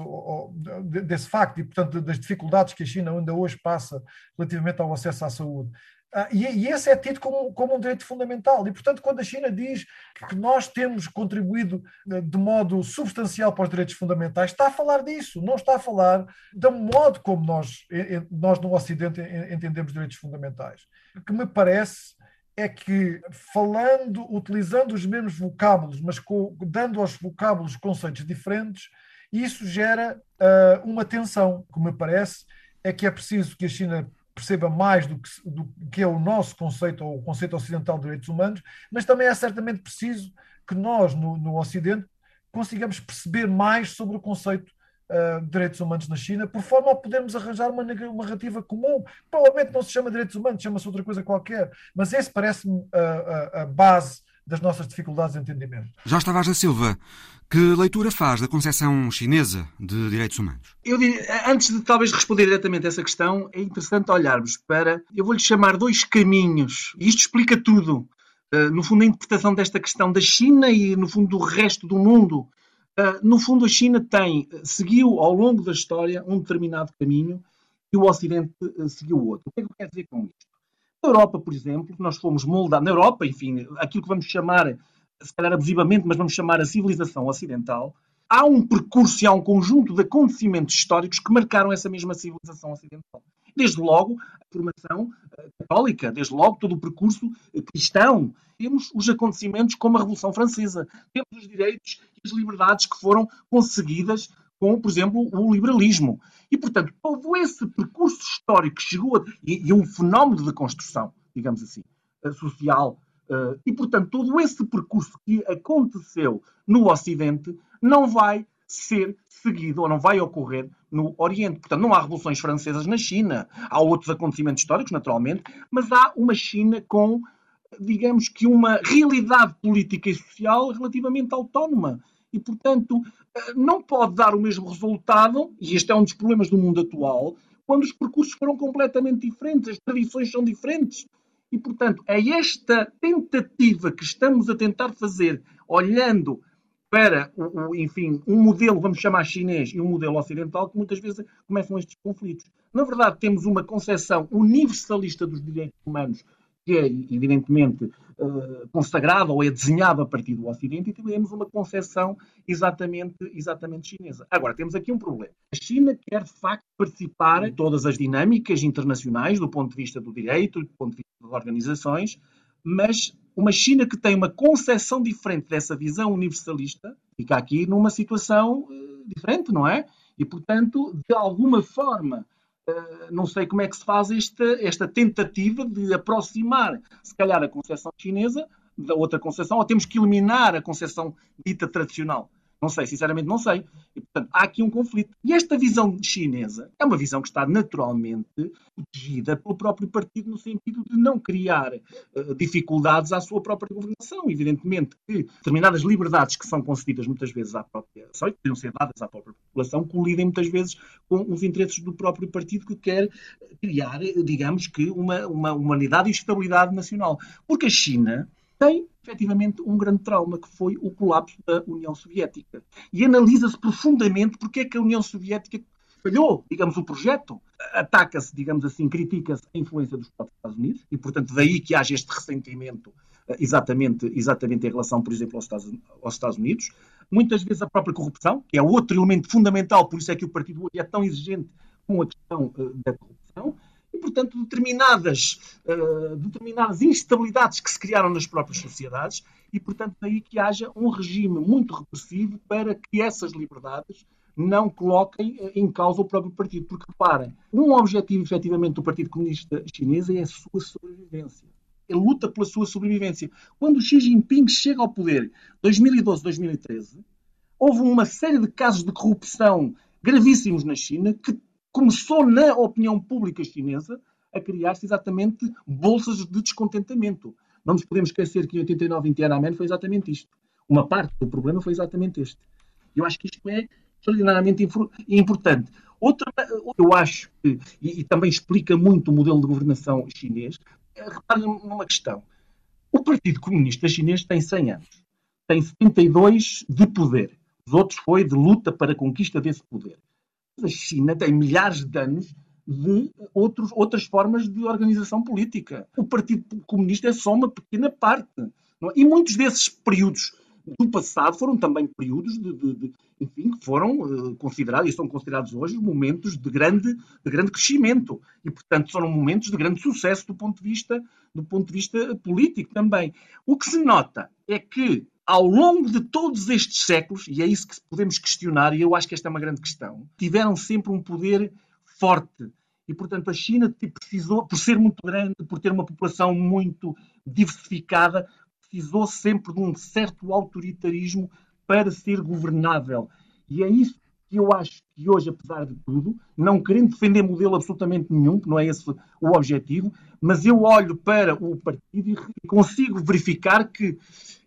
desse facto e, portanto, das dificuldades que a China ainda hoje passa relativamente ao acesso à saúde. Uh, e, e, esse é tido como, como um direito fundamental. E, portanto, quando a China diz que nós temos contribuído uh, de modo substancial para os direitos fundamentais, está a falar disso, não está a falar do modo como nós, nós no Ocidente entendemos direitos fundamentais. Que me parece é que falando, utilizando os mesmos vocábulos, mas com, dando aos vocábulos conceitos diferentes, isso gera uh, uma tensão, que me parece, é que é preciso que a China perceba mais do que, do que é o nosso conceito, ou o conceito ocidental de direitos humanos, mas também é certamente preciso que nós, no, no Ocidente, consigamos perceber mais sobre o conceito uh, direitos humanos na China, por forma a podermos arranjar uma, uma narrativa comum. Provavelmente não se chama direitos humanos, chama-se outra coisa qualquer, mas esse parece-me a, a, a base das nossas dificuldades de entendimento. Já Tavares da Silva, que leitura faz da concepção chinesa de direitos humanos? Eu diria, antes de talvez responder diretamente a essa questão, é interessante olharmos para, eu vou-lhe chamar dois caminhos, e isto explica tudo. Uh, no fundo, a interpretação desta questão da China e, no fundo, do resto do mundo no fundo, a China tem, seguiu ao longo da história um determinado caminho e o Ocidente uh, seguiu outro. O que é que eu quero dizer com isto? Na Europa, por exemplo, nós fomos moldados, na Europa, enfim, aquilo que vamos chamar, se calhar abusivamente, mas vamos chamar a civilização ocidental, há um percurso e há um conjunto de acontecimentos históricos que marcaram essa mesma civilização ocidental. Desde logo, a formação eh, católica, desde logo todo o percurso eh, cristão. Temos os acontecimentos como a Revolução Francesa, temos os direitos e as liberdades que foram conseguidas com, por exemplo, o liberalismo. E, portanto, todo esse percurso histórico que chegou a, e, e um fenómeno de construção, digamos assim, eh, social, Uh, e, portanto, todo esse percurso que aconteceu no Ocidente não vai ser seguido ou não vai ocorrer no Oriente. Portanto, não há revoluções francesas na China, há outros acontecimentos históricos, naturalmente, mas há uma China com, digamos que, uma realidade política e social relativamente autónoma. E, portanto, não pode dar o mesmo resultado, e este é um dos problemas do mundo atual, quando os percursos foram completamente diferentes, as tradições são diferentes. E, portanto, é esta tentativa que estamos a tentar fazer, olhando para, o, enfim, um modelo, vamos chamar chinês, e um modelo ocidental, que muitas vezes começam estes conflitos. Na verdade, temos uma concepção universalista dos direitos humanos, que é, evidentemente, uh, consagrada ou é desenhada a partir do Ocidente, e temos uma concepção exatamente, exatamente chinesa. Agora, temos aqui um problema. A China quer, de facto, participar em todas as dinâmicas internacionais, do ponto de vista do direito, do ponto de vista das organizações, mas uma China que tem uma concepção diferente dessa visão universalista fica aqui numa situação uh, diferente, não é? E, portanto, de alguma forma, uh, não sei como é que se faz esta, esta tentativa de aproximar, se calhar, a concepção chinesa da outra concepção, ou temos que eliminar a concepção dita tradicional. Não sei, sinceramente não sei. E, portanto, há aqui um conflito. E esta visão chinesa é uma visão que está naturalmente protegida pelo próprio partido no sentido de não criar uh, dificuldades à sua própria governação. Evidentemente que determinadas liberdades que são concedidas muitas vezes à própria e que ser dadas à própria população colidem muitas vezes com os interesses do próprio partido que quer criar, digamos que, uma, uma humanidade e estabilidade nacional. Porque a China tem efetivamente um grande trauma, que foi o colapso da União Soviética. E analisa-se profundamente porque é que a União Soviética falhou, digamos, o projeto. Ataca-se, digamos assim, critica-se a influência dos Estados Unidos e, portanto, daí que haja este ressentimento eh, exatamente, exatamente em relação, por exemplo, aos Estados, aos Estados Unidos. Muitas vezes a própria corrupção, que é outro elemento fundamental, por isso é que o partido hoje é tão exigente com a questão uh, da corrupção e, portanto, determinadas, uh, determinadas instabilidades que se criaram nas próprias sociedades e, portanto, daí que haja um regime muito repressivo para que essas liberdades não coloquem eh, em causa o próprio partido. Porque, reparem, um objetivo, efetivamente, do Partido Comunista Chinês é a sua sobrevivência. Ele luta pela sua sobrevivência. Quando Xi Jinping chega ao poder, 2012, 2013, houve uma série de casos de corrupção gravíssimos na China que começou na opinião pública chinesa a criar-se exatamente bolsas de descontentamento. Não nos podemos esquecer que em 89 em Tiananmen foi exatamente isto. Uma parte do problema foi exatamente este. Eu acho que isto é extraordinariamente importante. Outra, eu acho que, e, e, também explica muito o modelo de governação chinês, é, reparem numa questão. O Partido Comunista Chinês tem 100 anos. Tem 72 de poder. Os outros foi de luta para a conquista desse poder a China tem milhares de anos de outros, outras formas de organização política. O Partido Comunista é só uma pequena parte. É? E muitos desses períodos do passado foram também períodos de, de, de enfim, que foram uh, considerados e são considerados hoje momentos de grande, de grande crescimento e, portanto, foram momentos de grande sucesso do ponto de vista do ponto de vista político também. O que se nota é que ao longo de todos estes séculos, e é isso que podemos questionar, e eu acho que esta é uma grande questão, tiveram sempre um poder forte. E, portanto, a China precisou, por ser muito grande, por ter uma população muito diversificada, precisou sempre de um certo autoritarismo para ser governável. E é isso que eu acho que hoje, apesar de tudo, não querendo defender modelo absolutamente nenhum, que não é esse o objetivo, mas eu olho para o partido e consigo verificar que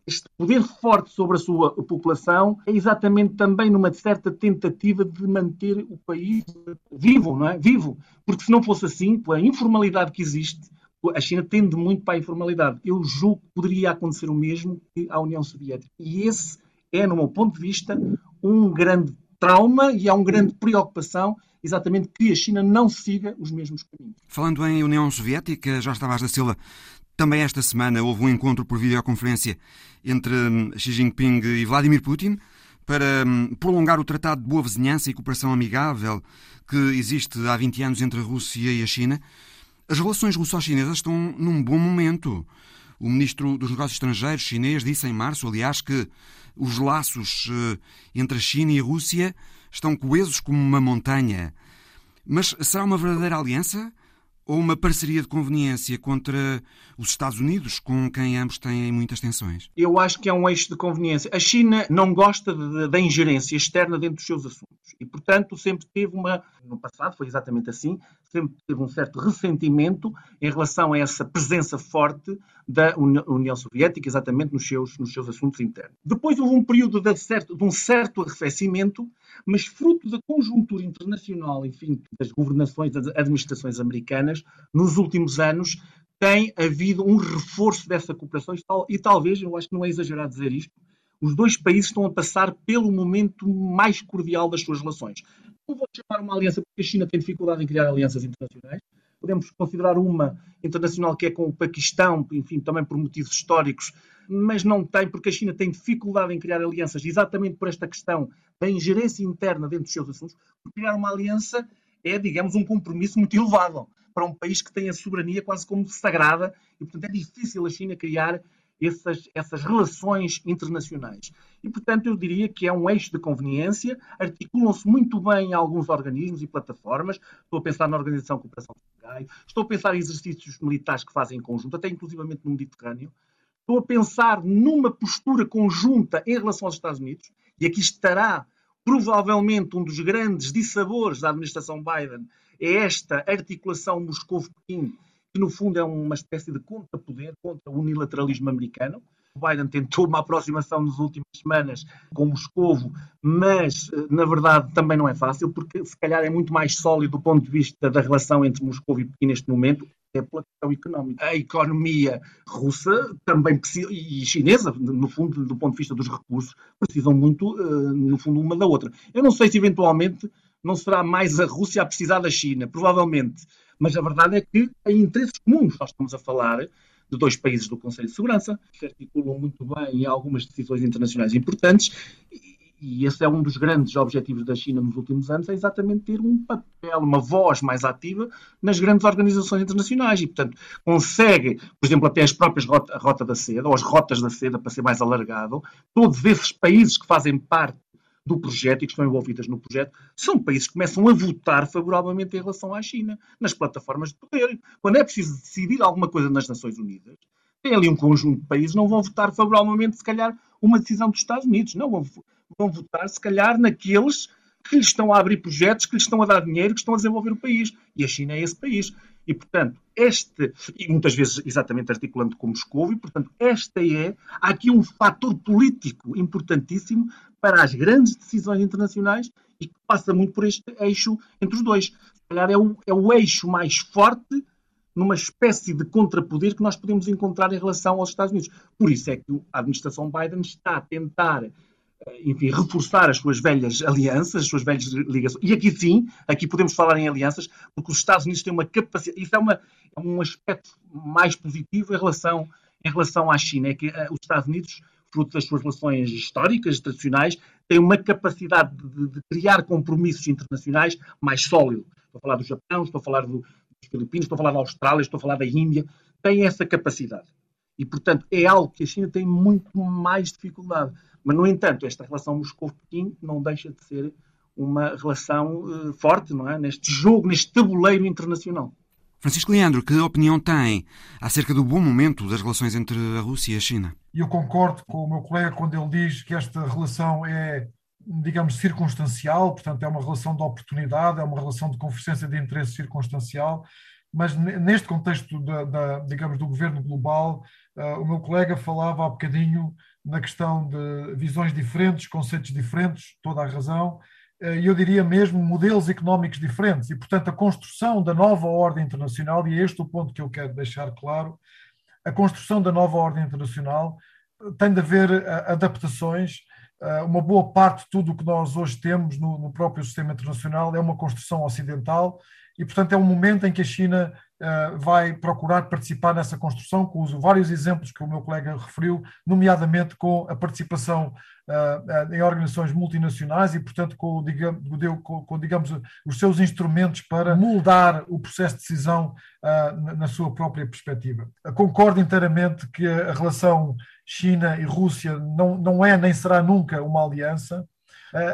este poder forte sobre a sua população é exatamente também numa certa tentativa de manter o país vivo, não é? Vivo. Porque se não fosse assim, pela informalidade que existe, a China tende muito para a informalidade. Eu julgo que poderia acontecer o mesmo que à União Soviética. E esse é, no meu ponto de vista, um grande trauma e há uma grande preocupação exatamente que a China não siga os mesmos caminhos. Falando em União Soviética, Jorge Tavares da Silva, também esta semana houve um encontro por videoconferência entre hum, Xi Jinping e Vladimir Putin para hum, prolongar o Tratado de Boa Vizinhança e Cooperação Amigável que existe há 20 anos entre a Rússia e a China. As relações russo-chinesas estão num bom momento. O ministro dos Negócios Estrangeiros chinês disse em março, aliás, que os laços eh, entre a China e a Rússia estão coesos como uma montanha. Mas será uma verdadeira aliança? Ou uma parceria de conveniência contra os Estados Unidos, com quem ambos têm muitas tensões? Eu acho que é um eixo de conveniência. A China não gosta da ingerência externa dentro dos seus assuntos e, portanto, sempre teve uma. No passado foi exatamente assim, sempre teve um certo ressentimento em relação a essa presença forte da União Soviética, exatamente nos seus, nos seus assuntos internos. Depois houve um período de, certo, de um certo arrefecimento mas fruto da conjuntura internacional, enfim, das governações, das administrações americanas, nos últimos anos tem havido um reforço dessa cooperação e, talvez, eu acho que não é exagerado dizer isto, os dois países estão a passar pelo momento mais cordial das suas relações. Não vou chamar uma aliança porque a China tem dificuldade em criar alianças internacionais. Podemos considerar uma internacional que é com o Paquistão, enfim, também por motivos históricos, mas não tem, porque a China tem dificuldade em criar alianças, exatamente por esta questão da ingerência interna dentro dos seus assuntos. Criar uma aliança é, digamos, um compromisso muito elevado para um país que tem a soberania quase como sagrada e, portanto, é difícil a China criar essas, essas relações internacionais. E, portanto, eu diria que é um eixo de conveniência, articulam-se muito bem alguns organismos e plataformas. Estou a pensar na Organização de Cooperação de estou a pensar em exercícios militares que fazem em conjunto, até inclusivamente no Mediterrâneo. Estou a pensar numa postura conjunta em relação aos Estados Unidos, e aqui estará provavelmente um dos grandes dissabores da administração Biden, é esta articulação Moscou-Pequim, que no fundo é uma espécie de contra-poder contra o unilateralismo americano. O Biden tentou uma aproximação nas últimas semanas com Moscovo, mas eh, na verdade também não é fácil, porque se calhar é muito mais sólido do ponto de vista da relação entre Moscou e Pequim neste momento é pela questão económica. A economia russa também e chinesa, no fundo, do ponto de vista dos recursos, precisam muito, eh, no fundo, uma da outra. Eu não sei se eventualmente não será mais a Rússia a precisar da China, provavelmente, mas a verdade é que em interesses comuns nós estamos a falar de dois países do Conselho de Segurança, que se articulam muito bem em algumas decisões internacionais importantes e esse é um dos grandes objetivos da China nos últimos anos, é exatamente ter um papel, uma voz mais ativa nas grandes organizações internacionais e, portanto, consegue, por exemplo, até as próprias rota, Rota da Seda, ou as Rotas da Seda, para ser mais alargado, todos esses países que fazem parte do projeto e que estão envolvidas no projeto, são países que começam a votar favoravelmente em relação à China, nas plataformas de poder. Quando é preciso decidir alguma coisa nas Nações Unidas, tem ali um conjunto de países não vão votar favoravelmente, se calhar, uma decisão dos Estados Unidos. Não vão vão votar, se calhar, naqueles que lhes estão a abrir projetos, que lhes estão a dar dinheiro, que estão a desenvolver o país. E a China é esse país. E, portanto, este, e muitas vezes exatamente articulando com Moscou, e, portanto, esta é, há aqui um fator político importantíssimo para as grandes decisões internacionais e que passa muito por este eixo entre os dois. Se calhar é o, é o eixo mais forte numa espécie de contrapoder que nós podemos encontrar em relação aos Estados Unidos. Por isso é que a administração Biden está a tentar enfim, reforçar as suas velhas alianças, as suas velhas ligações. E aqui sim, aqui podemos falar em alianças, porque os Estados Unidos têm uma capacidade, isso é, uma, é um aspecto mais positivo em relação, em relação à China, é que uh, os Estados Unidos, fruto das suas relações históricas, tradicionais, têm uma capacidade de, de criar compromissos internacionais mais sólidos. Estou a falar do Japão, estou a falar do, dos Filipinos, estou a falar da Austrália, estou a falar da Índia, têm essa capacidade. E, portanto, é algo que a China tem muito mais dificuldade. Mas, no entanto, esta relação Moscou-Pequim não deixa de ser uma relação uh, forte, não é? Neste jogo, neste tabuleiro internacional. Francisco Leandro, que opinião tem acerca do bom momento das relações entre a Rússia e a China? Eu concordo com o meu colega quando ele diz que esta relação é, digamos, circunstancial, portanto, é uma relação de oportunidade, é uma relação de convergência de interesse circunstancial, mas neste contexto, da, da digamos, do governo global, uh, o meu colega falava há bocadinho na questão de visões diferentes, conceitos diferentes, toda a razão, eh, e eu diria mesmo modelos económicos diferentes. E, portanto, a construção da nova ordem internacional, e é este o ponto que eu quero deixar claro, a construção da nova ordem internacional eh, tem de haver eh, adaptações. Uma boa parte de tudo o que nós hoje temos no, no próprio sistema internacional é uma construção ocidental, e, portanto, é um momento em que a China vai procurar participar nessa construção, com os vários exemplos que o meu colega referiu, nomeadamente com a participação em organizações multinacionais e, portanto, com, digamos, os seus instrumentos para moldar o processo de decisão na sua própria perspectiva. Concordo inteiramente que a relação China e Rússia não, não é nem será nunca uma aliança.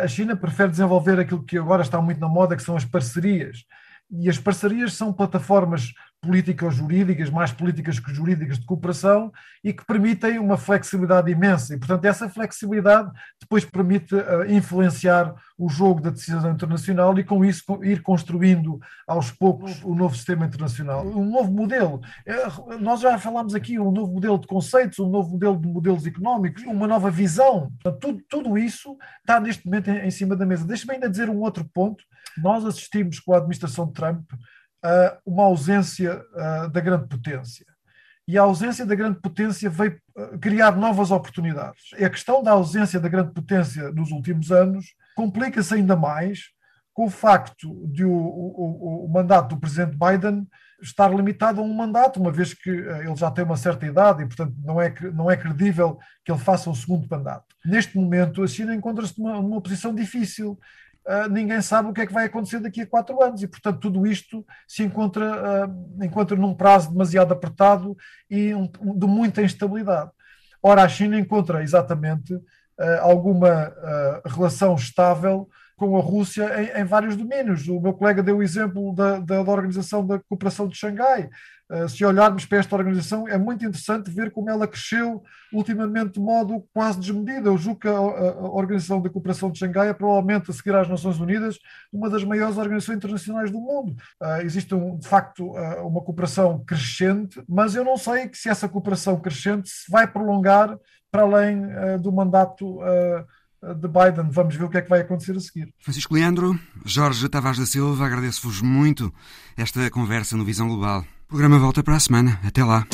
A China prefere desenvolver aquilo que agora está muito na moda, que são as parcerias. E as parcerias são plataformas políticas jurídicas, mais políticas que jurídicas de cooperação e que permitem uma flexibilidade imensa. E, portanto, essa flexibilidade depois permite uh, influenciar o jogo da decisão internacional e, com isso, ir construindo aos poucos o novo sistema internacional. Um novo modelo. É, nós já falámos aqui um novo modelo de conceitos, um novo modelo de modelos económicos, uma nova visão. Portanto, tudo, tudo isso está neste momento em, em cima da mesa. Deixa-me ainda dizer um outro ponto. Nós assistimos com a administração de Trump uma ausência da grande potência. E a ausência da grande potência veio criar novas oportunidades. E a questão da ausência da grande potência nos últimos anos complica-se ainda mais com o facto de o, o, o, mandato do presidente Biden estar limitado a um mandato, uma vez que ele já tem uma certa idade e, portanto, não é, não é credível que ele faça um segundo mandato. Neste momento, a China encontra-se numa, numa posição difícil uh, ninguém sabe o que é que vai acontecer daqui a quatro anos e, portanto, tudo isto se encontra, uh, encontra num prazo demasiado apertado e um, de muita instabilidade. Ora, a China encontra exatamente uh, alguma relação estável com a Rússia em, em, vários domínios. O meu colega deu o exemplo da, da, da Organização da Cooperação de Xangai. Uh, se olharmos para esta organização, é muito interessante ver como ela cresceu ultimamente de modo quase desmedido. Eu julgo que a, Organização da Cooperação de Xangai é provavelmente, a seguir às Nações Unidas, uma das maiores organizações internacionais do mundo. Uh, existe, de facto, uh, uma cooperação crescente, mas eu não sei se essa cooperação crescente se vai prolongar para além do mandato de Biden. Vamos ver o que é que vai acontecer a seguir. Francisco Leandro, Jorge Tavares da Silva, agradeço-vos muito esta conversa no Visão Global. O programa volta para a semana. Até lá.